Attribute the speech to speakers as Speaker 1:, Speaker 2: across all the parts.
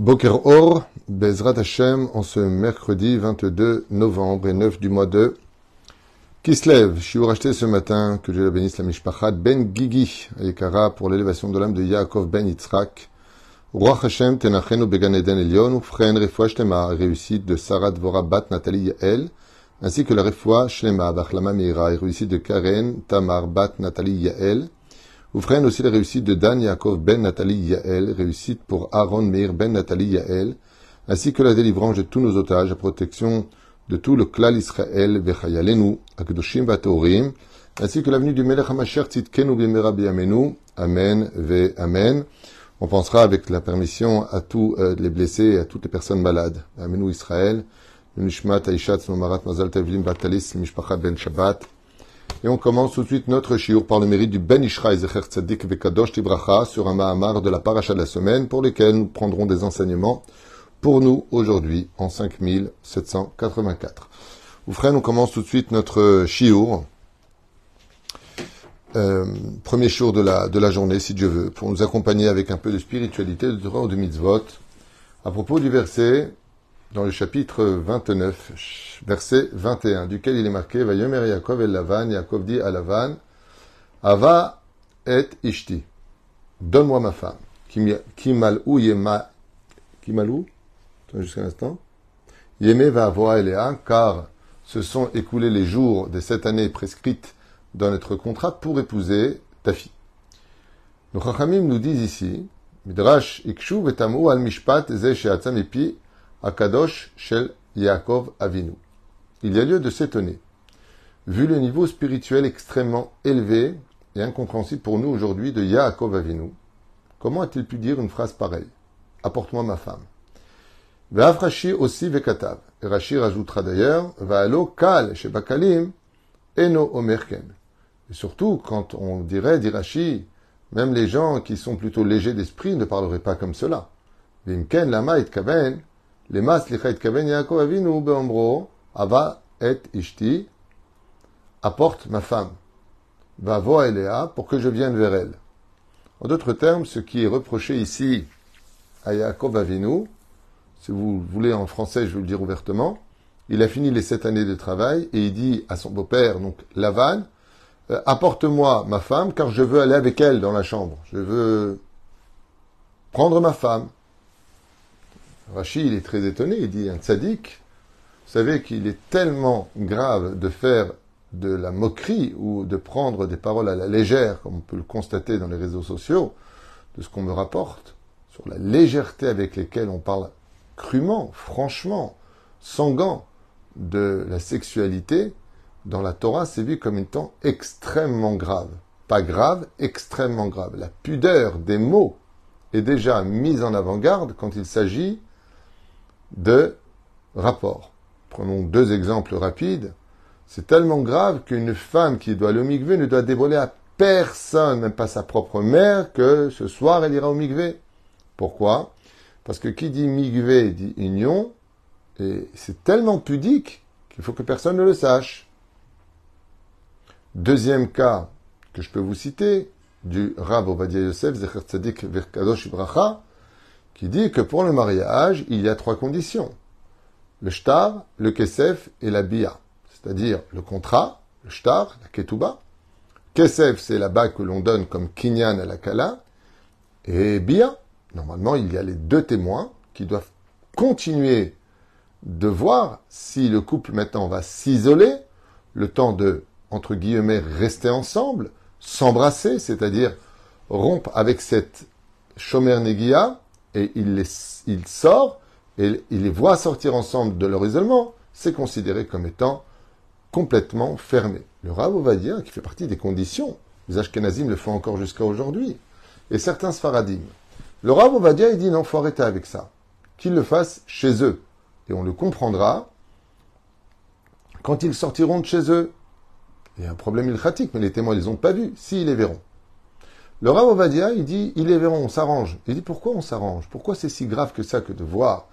Speaker 1: Boker Or, Bezrat Hashem, en ce mercredi 22 novembre et 9 du mois de Kislev. Je suis racheté ce matin, que Dieu la bénisse, la Mishpachat Ben Gigi, Ekara, pour l'élévation de l'âme de Yaakov Ben Yitzhak. Roi Hashem, Tenachenu Began Eden Elion, Ufren Refoua Shlema, réussite de Sarah Dvora Bat Nathalie Yael, ainsi que la Refoua Shlema, Bachlama Meira, réussite de Karen Tamar Bat Nathalie Yael. Oufren aussi la réussite de Dan Yaakov ben Nathalie Yael, réussite pour Aaron Meir ben Nathalie Yael, ainsi que la délivrance de tous nos otages, la protection de tout le clan Israël, Vechayalenu, Akdoshim Vatorim, ainsi que l'avenue du Melech HaMashiach Tzidkenu Bimera Biyamenu, Amen, Ve Amen. On pensera avec la permission à tous euh, les blessés et à toutes les personnes malades. Amenu Israël, Nishmat Aishat Nomarat Mazal Tevlim Batalis Mishpachat Ben Shabbat, et on commence tout de suite notre shiur par le mérite du Ben Ishra Zecher Tzadik Vekadosh Tibracha sur un Mahamar de la paracha de la semaine pour lesquels nous prendrons des enseignements pour nous aujourd'hui en 5784. Oufren, on commence tout de suite notre shiur. Euh, premier shiur de la, journée, si Dieu veut, pour nous accompagner avec un peu de spiritualité, de ou de mitzvot. À propos du verset dans le chapitre 29, verset 21, duquel il est marqué Vayomer Yaakov el Lavan, Yaakov dit à Lavan, Ava et Ishti, donne-moi ma femme. Kimalou yema, Kimalou, attends jusqu'à l'instant, Yeme va avoir Eléa, car se sont écoulés les jours de cette année prescrite dans notre contrat pour épouser ta fille. Nos Chachamim nous disent ici, Midrash ikshu vetamu al mishpat ze sheatzam Shel Yaakov Avinu. Il y a lieu de s'étonner. Vu le niveau spirituel extrêmement élevé et incompréhensible pour nous aujourd'hui de Yaakov Avinu, comment a-t-il pu dire une phrase pareille? Apporte-moi ma femme. Rashi aussi vekatav. Et Rashi rajoutera d'ailleurs, Vaalo kal shebakalim eno omerken. Et surtout, quand on dirait, dit Rashi, même les gens qui sont plutôt légers d'esprit ne parleraient pas comme cela. Vimken lama kaven les mas kaven Yaakov Avinu beombro ava et ishti apporte ma femme va voir Eléa pour que je vienne vers elle. En d'autres termes, ce qui est reproché ici à Yaakov Avinu, si vous voulez en français, je vais le dire ouvertement, il a fini les sept années de travail et il dit à son beau-père, donc Lavan, euh, apporte-moi ma femme car je veux aller avec elle dans la chambre. Je veux prendre ma femme. Rachid, est très étonné, il dit un tzaddik, vous savez qu'il est tellement grave de faire de la moquerie ou de prendre des paroles à la légère, comme on peut le constater dans les réseaux sociaux, de ce qu'on me rapporte, sur la légèreté avec laquelle on parle crûment, franchement, sans gants, de la sexualité, dans la Torah, c'est vu comme étant extrêmement grave. Pas grave, extrêmement grave. La pudeur des mots est déjà mise en avant-garde quand il s'agit de rapport. Prenons deux exemples rapides. C'est tellement grave qu'une femme qui doit le migvé ne doit dévoiler à personne, même pas sa propre mère, que ce soir elle ira au migvé. Pourquoi? Parce que qui dit migvé dit union, et c'est tellement pudique qu'il faut que personne ne le sache. Deuxième cas que je peux vous citer, du Rav Ovadia Yosef, Zecher Tzadik Verkadosh Ibracha, qui dit que pour le mariage, il y a trois conditions. Le shtar, le kesef et la bia. C'est-à-dire le contrat, le shtar, la ketouba. Kesef, c'est la bague que l'on donne comme kinyan à la kala. Et bia, normalement, il y a les deux témoins qui doivent continuer de voir si le couple maintenant va s'isoler, le temps de, entre guillemets, rester ensemble, s'embrasser, c'est-à-dire rompre avec cette negia, et il, les, sort et il les voit sortir ensemble de leur isolement, c'est considéré comme étant complètement fermé. Le Rav qui fait partie des conditions, les Ashkenazim le font encore jusqu'à aujourd'hui, et certains Sfaradim. Le dire il dit non, faut arrêter avec ça. Qu'ils le fassent chez eux. Et on le comprendra quand ils sortiront de chez eux. Il y a un problème ilchatique, mais les témoins ne les ont pas vus, s'ils les verront. Le Rav Ovadia, il dit, il est verront, on s'arrange. Il dit, pourquoi on s'arrange? Pourquoi c'est si grave que ça que de voir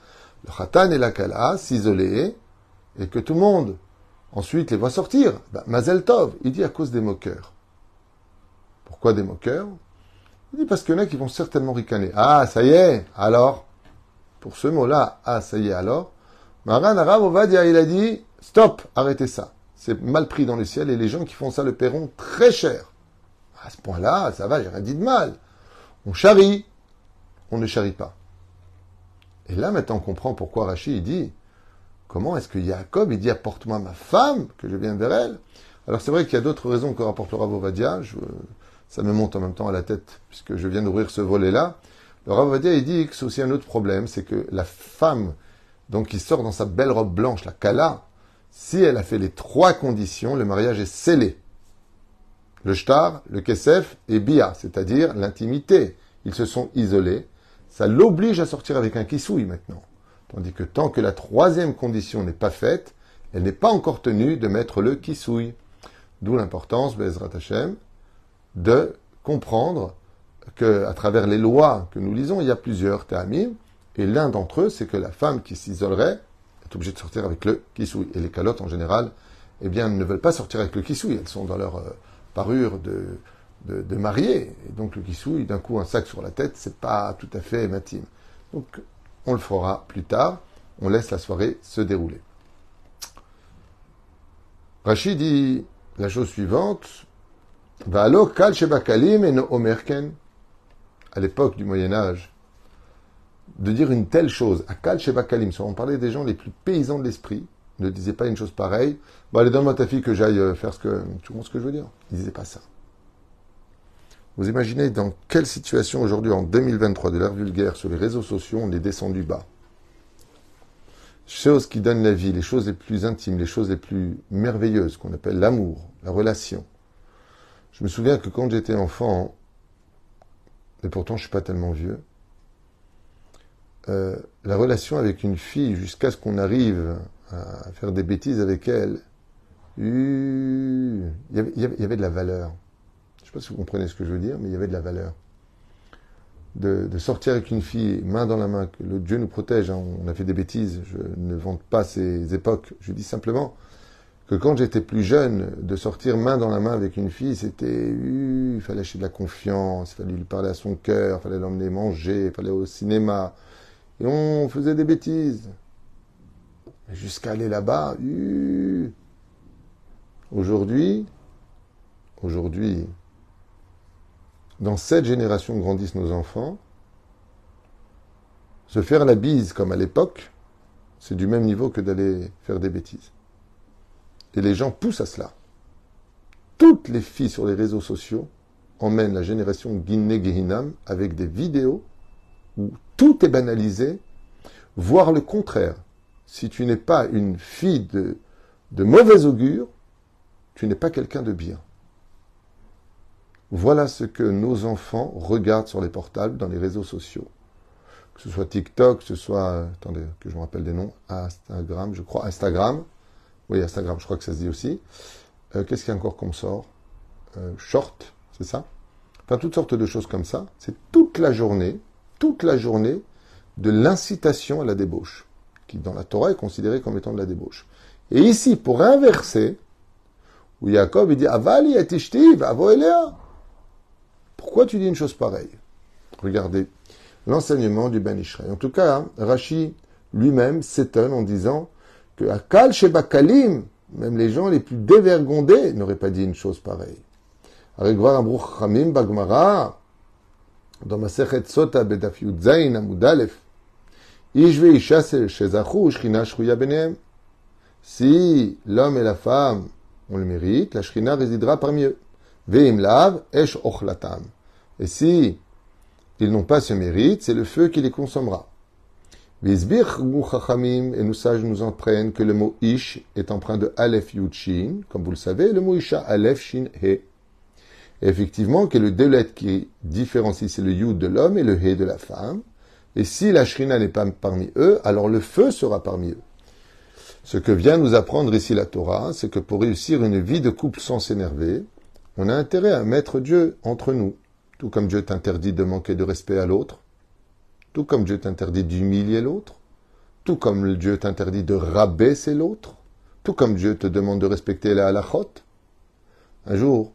Speaker 1: le Khatan et la Kala s'isoler et que tout le monde ensuite les voit sortir? Ben, Mazel Tov, il dit à cause des moqueurs. Pourquoi des moqueurs? Il dit parce qu'il y en a qui vont certainement ricaner. Ah, ça y est, alors? Pour ce mot-là, ah, ça y est alors, Maran Arav Ovadia, il a dit, stop, arrêtez ça. C'est mal pris dans le ciel et les gens qui font ça le paieront très cher. À ce point-là, ça va, j'ai rien dit de mal. On charrie, on ne charrie pas. Et là, maintenant, on comprend pourquoi Rachid dit Comment est-ce que Jacob, il dit Apporte-moi ma femme, que je vienne vers elle? Alors, c'est vrai qu'il y a d'autres raisons que rapportera Ravovadia. ça me monte en même temps à la tête, puisque je viens d'ouvrir ce volet-là. Le Ravovadia, il dit que c'est aussi un autre problème c'est que la femme, donc, qui sort dans sa belle robe blanche, la Kala, si elle a fait les trois conditions, le mariage est scellé. Le shtar, le kesef et bia, c'est-à-dire l'intimité. Ils se sont isolés ça l'oblige à sortir avec un kisouille maintenant. Tandis que tant que la troisième condition n'est pas faite, elle n'est pas encore tenue de mettre le kisouille. D'où l'importance, Bezrat Hashem, de comprendre qu'à travers les lois que nous lisons, il y a plusieurs ta'amim, et l'un d'entre eux, c'est que la femme qui s'isolerait est obligée de sortir avec le kisouille. Et les calottes, en général, eh bien, ne veulent pas sortir avec le kisouille. Elles sont dans leur euh, parure de, de, marier. Et donc le kissouille, d'un coup un sac sur la tête, c'est pas tout à fait intime. Donc on le fera plus tard. On laisse la soirée se dérouler. Rachid dit la chose suivante. À l'époque du Moyen-Âge, de dire une telle chose, à kal shebakalim, on parlait des gens les plus paysans de l'esprit, ne disait pas une chose pareille. Bon, allez, donne-moi ta fille que j'aille euh, faire ce que. Tu comprends ce que je veux dire Il disait pas ça. Vous imaginez dans quelle situation aujourd'hui, en 2023, de l'ère vulgaire, sur les réseaux sociaux, on est descendu bas. Choses qui donnent la vie, les choses les plus intimes, les choses les plus merveilleuses, qu'on appelle l'amour, la relation. Je me souviens que quand j'étais enfant, et pourtant je suis pas tellement vieux, euh, la relation avec une fille jusqu'à ce qu'on arrive à faire des bêtises avec elle, il y avait de la valeur. Je ne sais pas si vous comprenez ce que je veux dire, mais il y avait de la valeur. De, sortir avec une fille main dans la main, que le Dieu nous protège, hein, on a fait des bêtises, je ne vante pas ces époques, je dis simplement que quand j'étais plus jeune, de sortir main dans la main avec une fille, c'était, il fallait acheter de la confiance, il fallait lui parler à son cœur, il fallait l'emmener manger, il fallait au cinéma, et on faisait des bêtises. Jusqu'à aller là-bas, aujourd'hui, aujourd'hui, dans cette génération grandissent nos enfants, se faire la bise comme à l'époque, c'est du même niveau que d'aller faire des bêtises. Et les gens poussent à cela. Toutes les filles sur les réseaux sociaux emmènent la génération Guinée Gehinam avec des vidéos où tout est banalisé, voire le contraire. Si tu n'es pas une fille de, de mauvais augure, tu n'es pas quelqu'un de bien. Voilà ce que nos enfants regardent sur les portables, dans les réseaux sociaux. Que ce soit TikTok, que ce soit, attendez, que je me rappelle des noms, Instagram, je crois, Instagram. Oui, Instagram, je crois que ça se dit aussi. Euh, qu'est-ce qu'il y a encore qu'on sort? Euh, Short, c'est ça? Enfin, toutes sortes de choses comme ça. C'est toute la journée, toute la journée de l'incitation à la débauche, qui dans la Torah est considérée comme étant de la débauche. Et ici, pour inverser, où Jacob il dit Avali et avo elea. Pourquoi tu dis une chose pareille? Regardez l'enseignement du Ben. En tout cas, Rashi lui-même s'étonne en disant que à Kal Shebakalim, même les gens les plus dévergondés n'auraient pas dit une chose pareille. Bagmara, dans Sota Si l'homme et la femme ont le mérite, la Shrina résidera parmi eux. Esh ochlatam. Et si ils n'ont pas ce mérite, c'est le feu qui les chachamim, et nous sages nous apprennent que le mot ish est empreint de aleph yud shin, comme vous le savez, le mot isha aleph shin he. effectivement, que le deux lettres qui différencie, c'est le yud de l'homme et le he de la femme. Et si la shrina n'est pas parmi eux, alors le feu sera parmi eux. Ce que vient nous apprendre ici la Torah, c'est que pour réussir une vie de couple sans s'énerver, on a intérêt à mettre Dieu entre nous, tout comme Dieu t'interdit de manquer de respect à l'autre, tout comme Dieu t'interdit d'humilier l'autre, tout comme Dieu t'interdit de rabaisser l'autre, tout comme Dieu te demande de respecter la halachot. Un jour,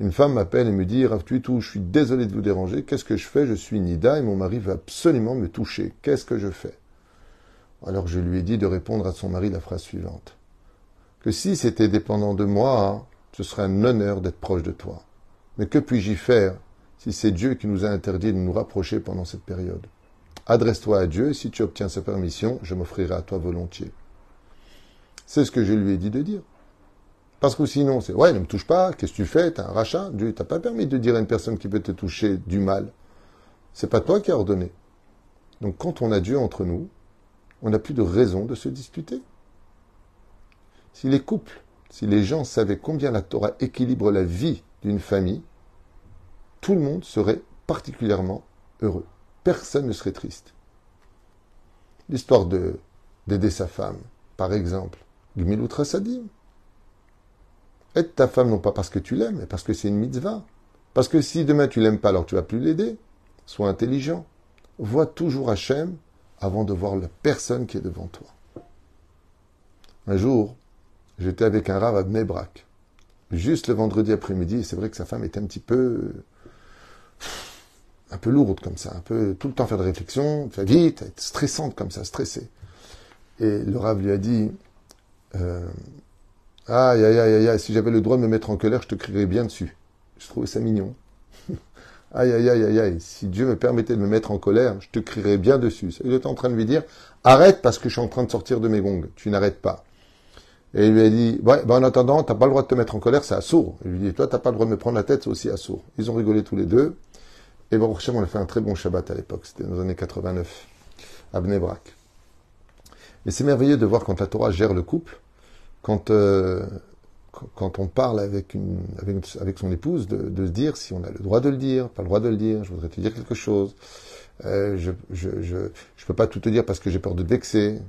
Speaker 1: Une femme m'appelle et me dit Rav tout, je suis désolé de vous déranger. Qu'est-ce que je fais? Je suis Nida et mon mari veut absolument me toucher. Qu'est-ce que je fais? Alors je lui ai dit de répondre à son mari la phrase suivante que si c'était dépendant de moi, ce serait un honneur d'être proche de toi. Mais que puis-je y faire si c'est Dieu qui nous a interdit de nous rapprocher pendant cette période? Adresse-toi à Dieu et si tu obtiens sa permission, je m'offrirai à toi volontiers. C'est ce que je lui ai dit de dire. Parce que sinon, c'est ouais, ne me touche pas, qu'est-ce que tu fais? T'as un rachat? Dieu t'a pas permis de dire à une personne qui peut te toucher du mal. C'est pas toi qui as ordonné. Donc quand on a Dieu entre nous, on n'a plus de raison de se disputer. Si les couples, si les gens savaient combien la Torah équilibre la vie d'une famille, tout le monde serait particulièrement heureux. Personne ne serait triste. L'histoire de d'aider sa femme, par exemple, Gmilut. Aide ta femme non pas parce que tu l'aimes, mais parce que c'est une mitzvah. Parce que si demain tu l'aimes pas, alors tu vas plus l'aider. Sois intelligent. Vois toujours Hachem avant de voir la personne qui est devant toi. Un jour, j'étais avec un rave à Bnebrak. Juste le vendredi après-midi, et c'est vrai que sa femme était un petit peu, un peu lourde comme ça, un peu tout le temps faire de réflexion, faire vite, être stressante comme ça, stressée. Et le rave lui a dit, euh, Aïe, aïe, aïe, aïe, si j'avais le droit de me mettre en colère, je te crierais bien dessus. Je trouvais ça mignon. aïe, aïe, aïe, aïe, aïe, si Dieu me permettait de me mettre en colère, je te crierais bien dessus. Il était en train de lui dire, arrête parce que je suis en train de sortir de mes gongs. Tu n'arrêtes pas. Et il lui a dit, ben en attendant, t'as pas le droit de te mettre en colère, c'est assourd. Il lui dit, toi, t'as pas le droit de me prendre la tête, c'est aussi assourd. Ils ont rigolé tous les deux. Et bon, on a fait un très bon Shabbat à l'époque. C'était dans les années 89, à Bnebrak. Mais c'est merveilleux de voir quand la Torah gère le couple, quand, euh, quand on parle avec, une, avec, son épouse, de, se dire si on a le droit de le dire, pas le droit de le dire, je voudrais te dire quelque chose. Euh, je je, je, je, peux pas tout te dire parce que j'ai peur de te vexer.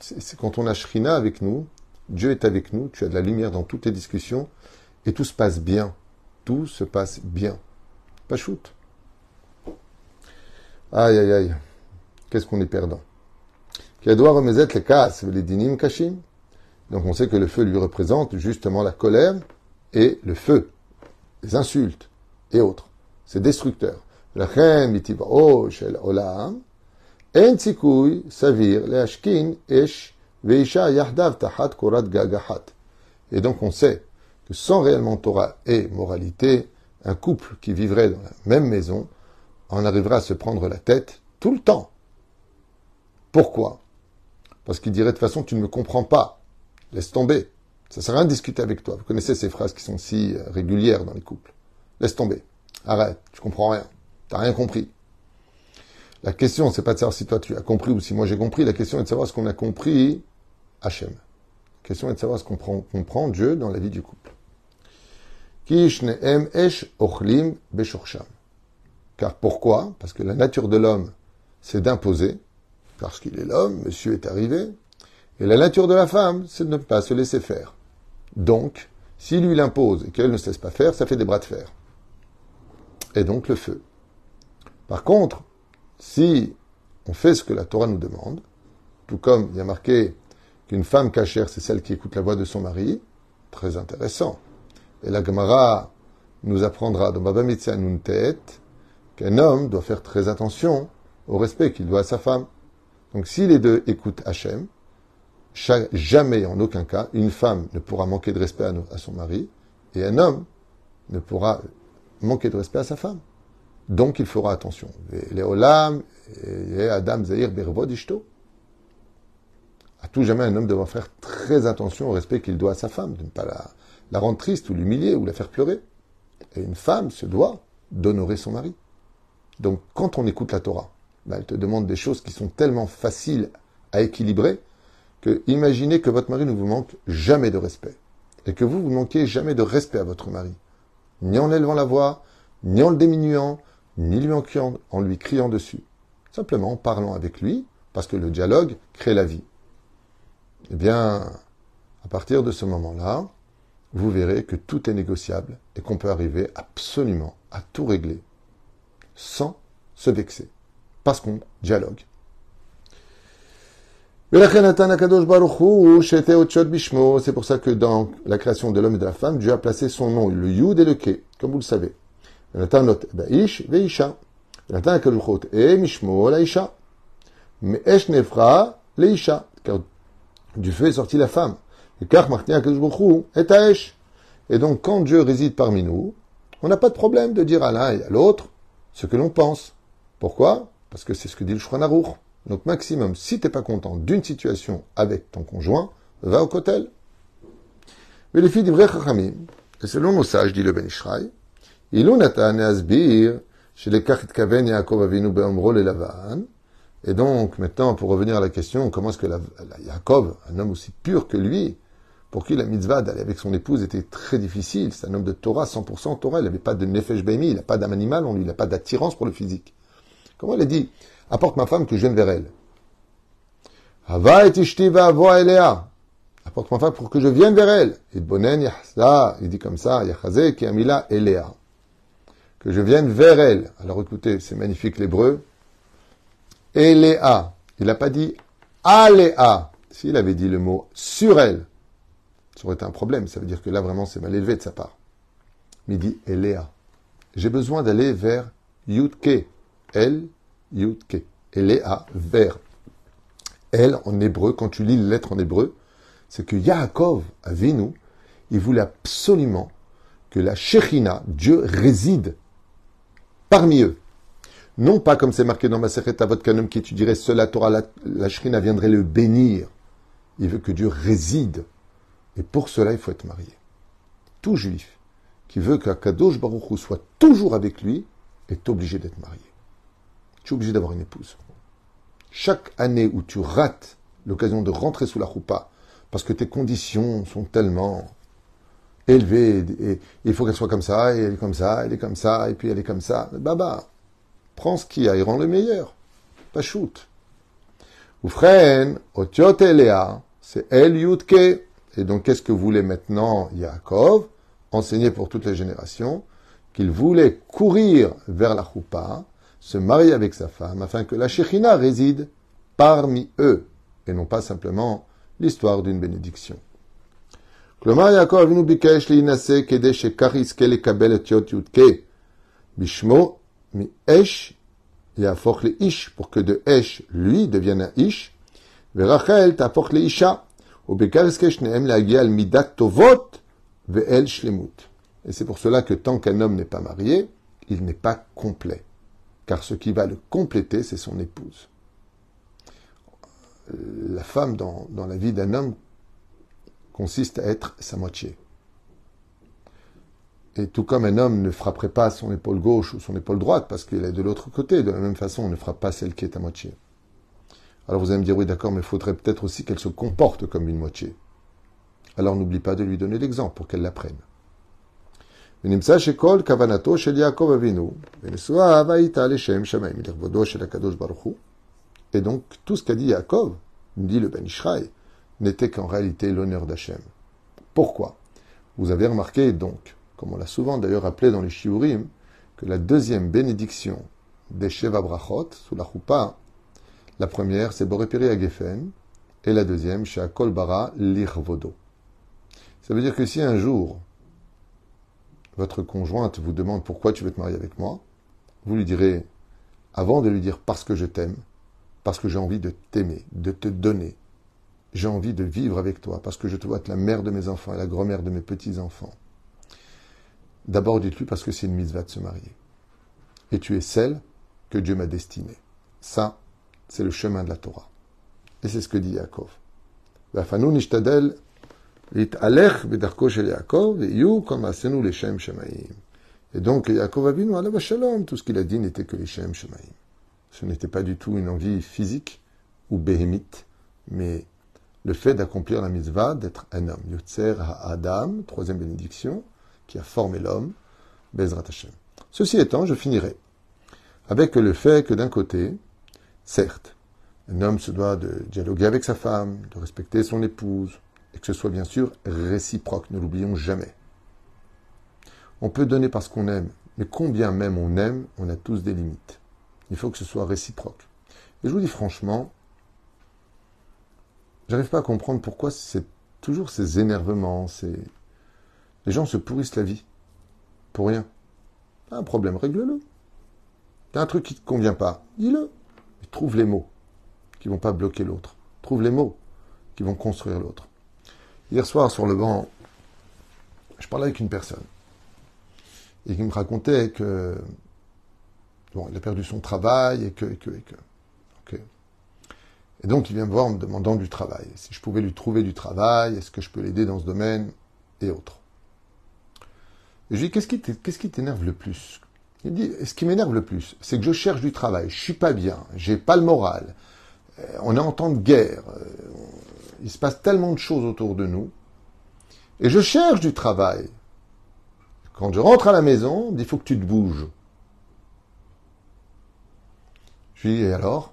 Speaker 1: C'est quand on a Shrina avec nous, Dieu est avec nous, tu as de la lumière dans toutes tes discussions, et tout se passe bien. Tout se passe bien. Pas shoot. Aïe, aïe, aïe. Qu'est-ce qu'on est perdant? remettre les cas, les dinim kashim. Donc on sait que le feu lui représente justement la colère et le feu, les insultes et autres. C'est destructeur. Et donc on sait que sans réellement Torah et moralité, un couple qui vivrait dans la même maison en arriverait à se prendre la tête tout le temps. Pourquoi? Parce qu'il dirait de toute façon tu ne me comprends pas. Laisse tomber. Ça sert à rien de discuter avec toi. Vous connaissez ces phrases qui sont si euh, régulières dans les couples. Laisse tomber. Arrête. Tu comprends rien. T'as rien compris. La question, c'est pas de savoir si toi tu as compris ou si moi j'ai compris. La question est de savoir ce qu'on a compris Hachem. La question est de savoir ce qu'on comprend Dieu dans la vie du couple. Car pourquoi? Parce que la nature de l'homme, c'est d'imposer. Parce qu'il est l'homme, monsieur est arrivé, et la nature de la femme, c'est de ne pas se laisser faire. Donc, si lui l'impose et qu'elle ne cesse pas faire, ça fait des bras de fer. Et donc le feu. Par contre, si on fait ce que la Torah nous demande, tout comme il y a marqué qu'une femme cachère, c'est celle qui écoute la voix de son mari, très intéressant. Et la Gemara nous apprendra dans Baba Mitzah tête qu'un homme doit faire très attention au respect qu'il doit à sa femme. Donc si les deux écoutent Hachem, jamais, en aucun cas, une femme ne pourra manquer de respect à, son mari et un homme ne pourra manquer de respect à sa femme. Donc il fera attention. Les olam et Adam Zahir À tout jamais, un homme devra faire très attention au respect qu'il doit à sa femme, de ne pas la, rendre triste ou l'humilier ou la faire pleurer. Et une femme se doit d'honorer son mari. Donc quand on écoute la Torah, ben, elle te demande des choses qui sont tellement faciles à équilibrer imaginez que votre mari ne vous manque jamais de respect. Et que vous, vous manquez jamais de respect à votre mari. Ni en élevant la voix, ni en le diminuant, ni lui en, en lui criant dessus. Simplement en parlant avec lui, parce que le dialogue crée la vie. Eh bien, à partir de ce moment-là, vous verrez que tout est négociable et qu'on peut arriver absolument à tout régler sans se vexer, parce qu'on dialogue. C'est pour ça que dans la création de l'homme et de la femme, Dieu a placé son nom, le Yud et le Ke, comme vous le savez. Car du feu est sortie la femme. Et donc, quand Dieu réside parmi nous, on n'a pas de problème de dire à l'un et à l'autre ce que l'on pense. Pourquoi? Parce que c'est ce que dit le Shulchan donc maximum, si t'es pas content d'une situation avec ton conjoint, va au kotel. Mais les filles Chachamim, et selon nos sages, dit le Ben Ishraï, Ilou Asbir, chez les Kachit Kaven Yaakov Avinu Be'omro le Lavan, et donc, maintenant, pour revenir à la question, comment est-ce que la, Yaakov, un homme aussi pur que lui, pour qui la mitzvah d'aller avec son épouse était très difficile, c'est un homme de Torah, 100% Torah, il n'avait pas de nefesh be'mi, il n'a pas d'âme animale on lui, il n'a pas d'attirance pour le physique. Comment il a dit apporte ma femme que je vienne vers elle. Hava et elea. Apporte ma femme pour que je vienne vers elle. Et bonen il dit comme ça, yachaze ki amila elea. Que je vienne vers elle. Alors écoutez, c'est magnifique l'hébreu. Elea. Il n'a pas dit alea. S'il avait dit le mot sur elle, ça aurait été un problème. Ça veut dire que là, vraiment, c'est mal élevé de sa part. Mais il dit Elea. J'ai besoin d'aller vers Yutke. Elle, Yudke. Et Léa, vers. Elle, en hébreu, quand tu lis les lettres en hébreu, c'est que Yaakov, Avinu, il voulait absolument que la Shechina, Dieu, réside parmi eux. Non pas comme c'est marqué dans ma à votre canon qui étudierait seul la Torah, la, la viendrait le bénir. Il veut que Dieu réside. Et pour cela, il faut être marié. Tout juif qui veut qu'Akadosh Baruch soit toujours avec lui est obligé d'être marié tu es obligé d'avoir une épouse. Chaque année où tu rates l'occasion de rentrer sous la roupa, parce que tes conditions sont tellement élevées, et il faut qu'elle soit comme ça, et elle est comme ça, elle est comme ça, et puis elle est comme ça, baba, prends ce qui a et rend le meilleur. Pas shoot. Oufren, otiot elea, c'est el yutke. Et donc, qu'est-ce que voulait maintenant Yaakov, enseigné pour toutes les générations, qu'il voulait courir vers la choupa, se marie avec sa femme afin que la Shekhinah réside parmi eux et non pas simplement l'histoire d'une bénédiction. Bishmo mi esh le ish pour que de esh lui devienne un ish. Verachel tafoch le isha ubekareske shneem lagia al midat tovot ve'el shlemut. Et c'est pour cela que tant qu'un homme n'est pas marié, il n'est pas complet car ce qui va le compléter, c'est son épouse. La femme dans, la vie d'un homme consiste à être sa moitié. Et tout comme un homme ne frapperait pas son épaule gauche ou son épaule droite parce qu'il est de l'autre côté, de la même façon, on ne frappe pas celle qui est à moitié. Alors vous allez me dire, oui d'accord, mais il faudrait peut-être aussi qu'elle se comporte comme une moitié. Alors n'oublie pas de lui donner l'exemple pour qu'elle l'apprenne. Et donc, tout ce qu'a dit Yaakov, dit le Ben Ishraï, n'était qu'en réalité l'honneur d'Hachem. Pourquoi? Vous avez remarqué donc, comme on l'a souvent d'ailleurs appelé dans les Shiurim, que la deuxième bénédiction des Sheva Brachot, sous la choupa, la première c'est Borepiri Agefen, et la deuxième, Sheakol Bara Lirvodo. Ça veut dire que si un jour, votre conjointe vous demande pourquoi tu veux te marier avec moi, vous lui direz, avant de lui dire parce que je t'aime, parce que j'ai envie de t'aimer, de te donner, j'ai envie de vivre avec toi, parce que je te vois être la mère de mes enfants et la grand-mère de mes petits-enfants. D'abord, dites-lui parce que c'est une mitzvah de se marier. Et tu es celle que Dieu m'a destinée. Ça, c'est le chemin de la Torah. Et c'est ce que dit Yaakov. Et donc, Yaakov Avinu, Allah Shalom, tout ce qu'il a dit n'était que les Shem Shemaim. Ce n'était pas du tout une envie physique ou béhémite, mais le fait d'accomplir la mitzvah, d'être un homme. Yotzer Adam, troisième bénédiction, qui a formé l'homme, Bezrat Hashem. Ceci étant, je finirai avec le fait que d'un côté, certes, un homme se doit de dialoguer avec sa femme, de respecter son épouse, et que ce soit bien sûr réciproque, ne l'oublions jamais. On peut donner parce qu'on aime, mais combien même on aime, on a tous des limites. Il faut que ce soit réciproque. Et je vous dis franchement, j'arrive pas à comprendre pourquoi c'est toujours ces énervements, ces... Les gens se pourrissent la vie. Pour rien. T'as un problème, règle-le. T'as un truc qui te convient pas, dis-le. trouve les mots qui vont pas bloquer l'autre. Trouve les mots qui vont construire l'autre. Hier soir, sur le banc, je parlais avec une personne et qui me racontait que bon, il a perdu son travail et que, et que, et que. Et donc, il vient me voir en me demandant du travail. Si je pouvais lui trouver du travail, est-ce que je peux l'aider dans ce domaine et autres. Et je lui dis, qu'est-ce qui t'énerve le plus? Il me dit, ce qui m'énerve le plus, c'est que je cherche du travail, je suis pas bien, j'ai pas le moral, on est en temps de guerre, euh, il se passe tellement de choses autour de nous, et je cherche du travail. Quand je rentre à la maison, il faut que tu te bouges. Je lui dis, et alors?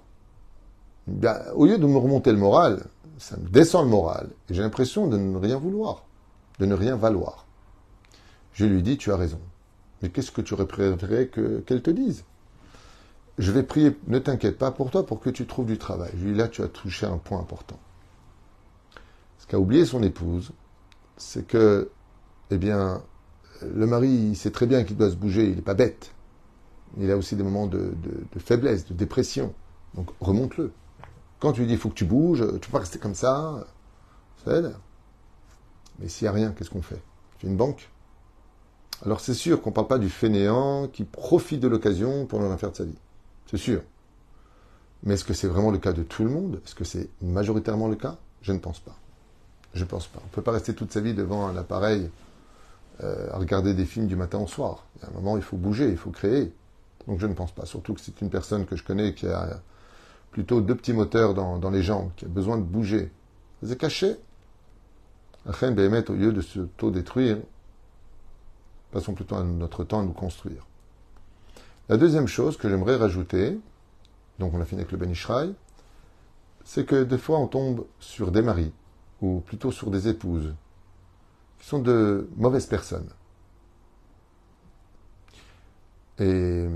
Speaker 1: Au lieu de me remonter le moral, ça me descend le moral, et j'ai l'impression de ne rien vouloir, de ne rien valoir. Je lui dis, tu as raison. Mais qu'est-ce que tu aurais préféré qu'elle te dise? Je vais prier, ne t'inquiète pas pour toi, pour que tu trouves du travail. Lui là, tu as touché un point important. Ce qu'a oublié son épouse, c'est que, eh bien, le mari, il sait très bien qu'il doit se bouger, il n'est pas bête. Il a aussi des moments de, faiblesse, de dépression. Donc remonte-le. Quand tu lui dis il faut que tu bouges, tu peux rester comme ça, ça aide. Mais s'il n'y a rien, qu'est-ce qu'on fait? Tu fais une banque? Alors c'est sûr qu'on ne parle pas du fainéant qui profite de l'occasion pour en faire de sa vie. C'est sûr. Mais est-ce que c'est vraiment le cas de tout le monde? Est-ce que c'est majoritairement le cas? Je ne pense pas. Je ne pense pas. On ne peut pas rester toute sa vie devant un appareil euh, à regarder des films du matin au soir. Il y a un moment, il faut bouger, il faut créer. Donc je ne pense pas. Surtout que c'est une personne que je connais qui a plutôt deux petits moteurs dans, les jambes, qui a besoin de bouger. C'est caché. Afin de au lieu de se détruire passons plutôt notre temps à nous construire. La deuxième chose que j'aimerais rajouter, donc on a fini avec le Ben c'est que des fois on tombe sur des maris ou plutôt sur des épouses, qui sont de mauvaises personnes. Et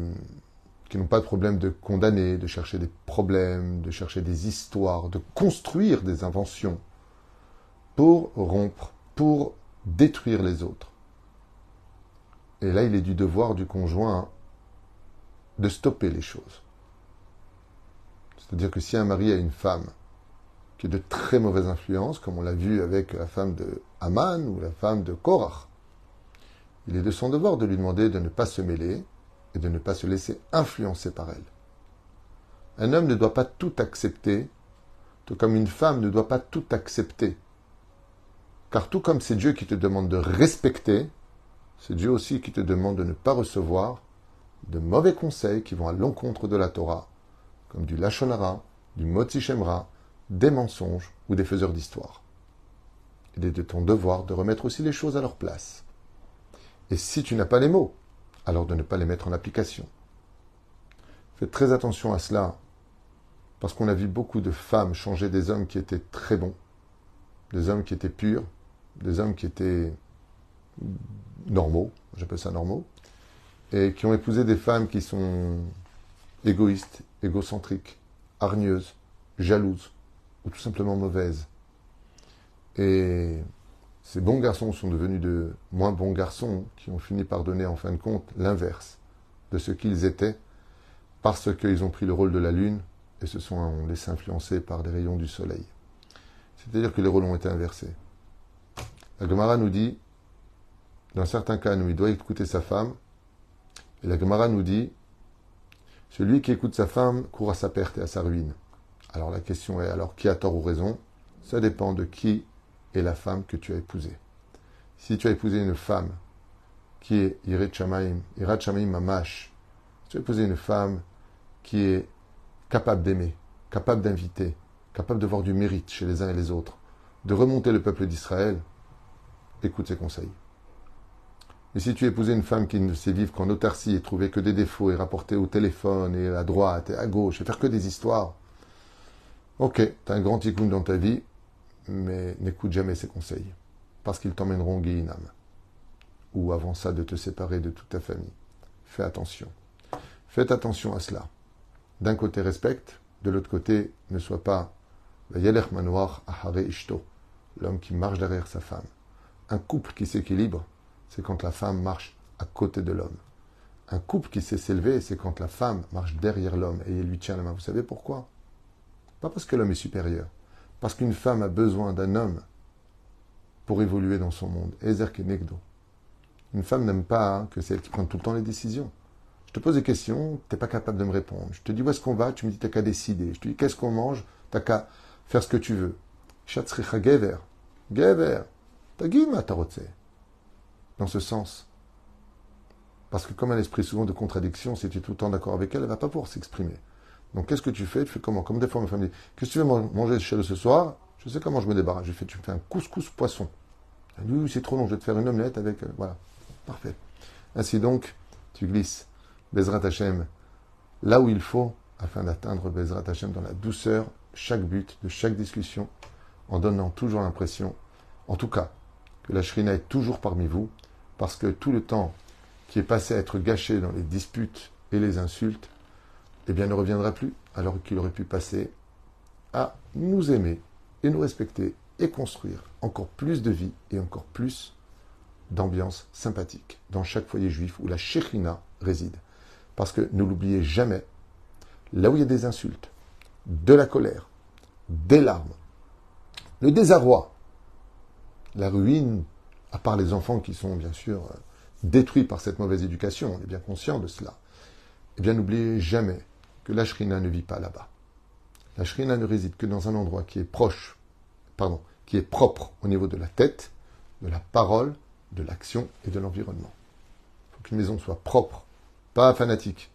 Speaker 1: qui n'ont pas de problème de condamner, de chercher des problèmes, de chercher des histoires, de construire des inventions pour rompre, pour détruire les autres. Et là, il est du devoir du conjoint de stopper les choses. C'est-à-dire que si un mari a une femme qui est de très mauvaise influence, comme on l'a vu avec la femme de Haman ou la femme de Korach. Il est de son devoir de lui demander de ne pas se mêler et de ne pas se laisser influencer par elle. Un homme ne doit pas tout accepter, tout comme une femme ne doit pas tout accepter. Car tout comme c'est Dieu qui te demande de respecter, c'est Dieu aussi qui te demande de ne pas recevoir de mauvais conseils qui vont à l'encontre de la Torah, comme du Lachonara, du Motzi Shemra, des mensonges ou des faiseurs d'histoire. Il est de ton devoir de remettre aussi les choses à leur place. Et si tu n'as pas les mots, alors de ne pas les mettre en application. Faites très attention à cela, parce qu'on a vu beaucoup de femmes changer des hommes qui étaient très bons, des hommes qui étaient purs, des hommes qui étaient normaux, j'appelle ça normaux, et qui ont épousé des femmes qui sont égoïstes, égocentriques, hargneuses, jalouses, ou tout simplement mauvaises. Et ces bons garçons sont devenus de moins bons garçons qui ont fini par donner en fin de compte l'inverse de ce qu'ils étaient parce qu'ils ont pris le rôle de la lune et se sont laissés influencer par les rayons du soleil. C'est-à-dire que les rôles ont été inversés. La Gemara nous dit, dans certains cas, nous, il doit écouter sa femme, et la Gemara nous dit, celui qui écoute sa femme court à sa perte et à sa ruine. Alors la question est, alors qui a tort ou raison? Ça dépend de qui est la femme que tu as épousée. Si tu as épousé une femme qui est Irat Shamaim, Mamash, si tu as épousé une femme qui est capable d'aimer, capable d'inviter, capable de voir du mérite chez les uns et les autres, de remonter le peuple d'Israël, écoute ses conseils. Mais si tu épousé une femme qui ne sait vivre qu'en autarcie et trouver que des défauts et rapporter au téléphone et à droite et à gauche et faire que des histoires, Ok, tu as un grand tikkun dans ta vie, mais n'écoute jamais ses conseils, parce qu'ils t'emmèneront au Guéhinam. Ou avant ça, de te séparer de toute ta famille. Fais attention. Faites attention à cela. D'un côté, respecte, de l'autre côté, ne sois pas l'homme qui marche derrière sa femme. Un couple qui s'équilibre, c'est quand la femme marche à côté de l'homme. Un couple qui sait s'élever, c'est quand la femme marche derrière l'homme et il lui tient la main. Vous savez pourquoi? Pas parce que l'homme est supérieur, parce qu'une femme a besoin d'un homme pour évoluer dans son monde. Ezer Kenegdo. Une femme n'aime pas hein, que c'est elle qui prenne tout le temps les décisions. Je te pose des questions, tu n'es pas capable de me répondre. Je te dis où est-ce qu'on va, tu me dis t'as qu'à décider. Je te dis qu'est-ce qu'on mange, t'as qu'à faire ce que tu veux. Shatzricha gever. Gever. Tarotse. Dans ce sens. Parce que comme un esprit souvent de contradiction, si tu es tout le temps d'accord avec elle, elle ne va pas pouvoir s'exprimer. Donc qu'est-ce que tu fais? Tu fais comment? Comme des fois ma femme dit, qu'est-ce que tu veux manger chez le ce soir Je sais comment je me débarrasse. Je fais, tu me fais un couscous poisson. Elle dit, oui, c'est trop long, je vais te faire une omelette avec... Euh, voilà. Parfait. Ainsi donc, tu glisses Bezrat Hashem là où il faut afin d'atteindre Bezrat Hashem dans la douceur, chaque but de chaque discussion, en donnant toujours l'impression, en tout cas, que la Shrina est toujours parmi vous, parce que tout le temps qui est passé à être gâché dans les disputes et les insultes, eh bien ne reviendra plus, alors qu'il aurait pu passer à nous aimer et nous respecter et construire encore plus de vie et encore plus d'ambiance sympathique dans chaque foyer juif où la Shekhina réside. Parce que ne l'oubliez jamais, là où il y a des insultes, de la colère, des larmes, le désarroi, la ruine, à part les enfants qui sont bien sûr euh, détruits par cette mauvaise éducation, on est bien conscient de cela, eh bien n'oubliez jamais que la shrina ne vit pas là-bas. La shrina ne réside que dans un endroit qui est proche, pardon, qui est propre au niveau de la tête, de la parole, de l'action et de l'environnement. Il faut qu'une maison soit propre, pas fanatique,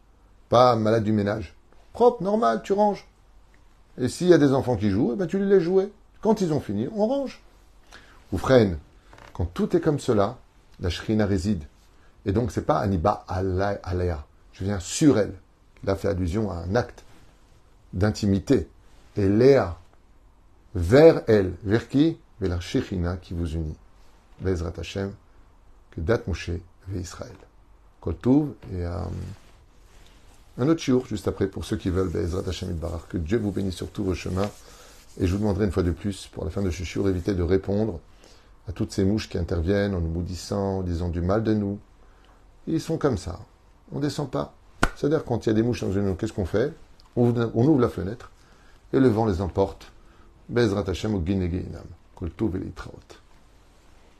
Speaker 1: pas malade du ménage. Propre, normal, tu ranges. Et s'il y a des enfants qui jouent, eh ben tu les laisses jouer. Quand ils ont fini, on range. Ou freine. Quand tout est comme cela, la shrina réside. Et donc, c'est pas Aniba Alea. Je viens sur elle. A fait allusion à un acte d'intimité. Et Léa, vers elle. Vers qui? Vers la Shekhinah qui vous unit. Bezrat Hashem, que Dat Moshe ve Israël. Kotouv et euh, un autre jour juste après pour ceux qui veulent Bezrat Hashem Barar. Que Dieu vous bénisse sur tous vos chemins. Et je vous demanderai une fois de plus, pour la fin de ce shiur, éviter de répondre à toutes ces mouches qui interviennent en nous maudissant, en disant du mal de nous. Ils sont comme ça. On ne descend pas. C'est-à-dire, quand il y a des mouches dans une eau, qu'est-ce qu'on fait? On, ouvre la fenêtre et le vent les emporte. Bezrat Hashem Kol Tov